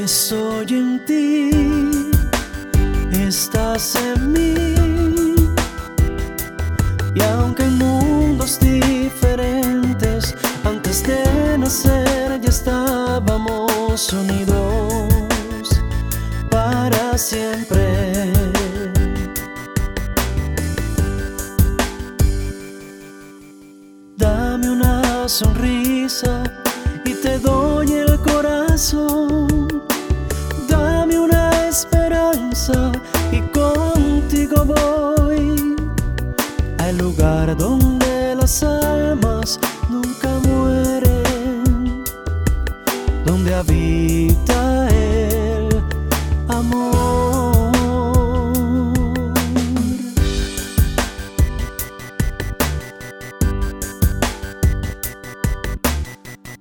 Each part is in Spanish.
Estoy en ti, estás en mí. Y aunque en mundos diferentes, antes de nacer ya estábamos unidos para siempre. Dame una sonrisa y te doy el corazón. Mueren, donde habita el amor.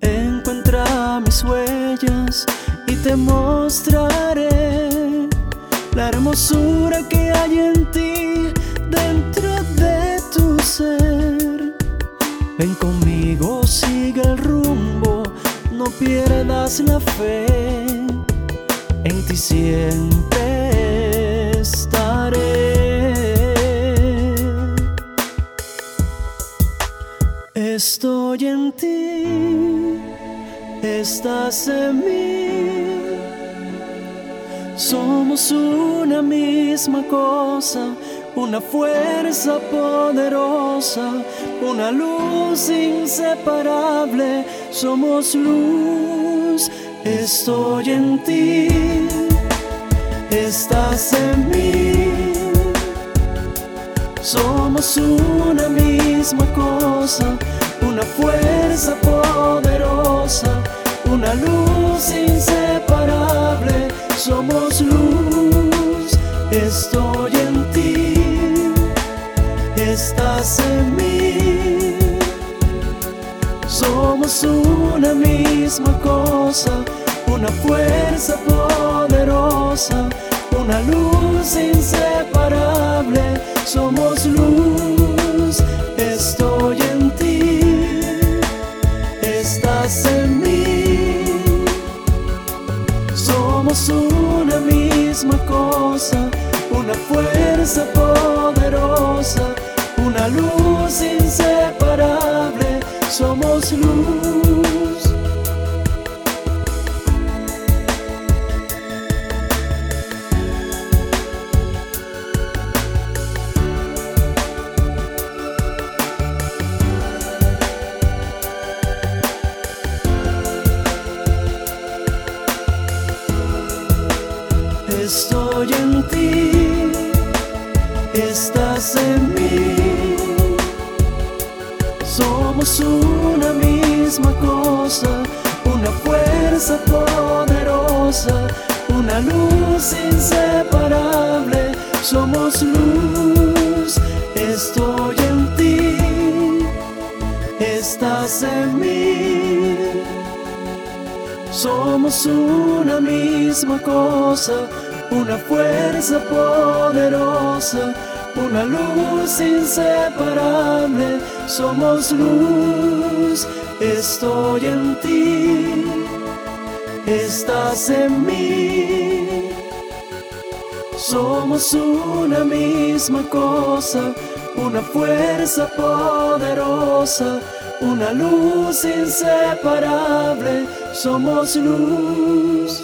Encuentra mis huellas y te mostraré la hermosura que hay en ti pierdas la fe. En ti siempre estaré. Estoy en ti, estás en mí. Somos una misma cosa, una fuerza poderosa, una luz inseparable. Somos luz, estoy en ti, estás en mí. Somos una misma cosa, una fuerza poderosa, una luz inseparable. Somos luz, estoy en ti, estás en mí. Somos una misma cosa, una fuerza poderosa, una luz inseparable. Somos luz, estoy en ti, estás en mí. Somos una misma cosa, una fuerza poderosa, una luz inseparable. Somos luz. Estoy en ti, estás en mí. Somos una misma cosa, una fuerza poderosa, una luz inseparable. Somos luz, estoy en ti, estás en mí. Somos una misma cosa, una fuerza poderosa, una luz inseparable. Somos luz, estoy en ti, estás en mí. Somos una misma cosa, una fuerza poderosa, una luz inseparable. Somos luz.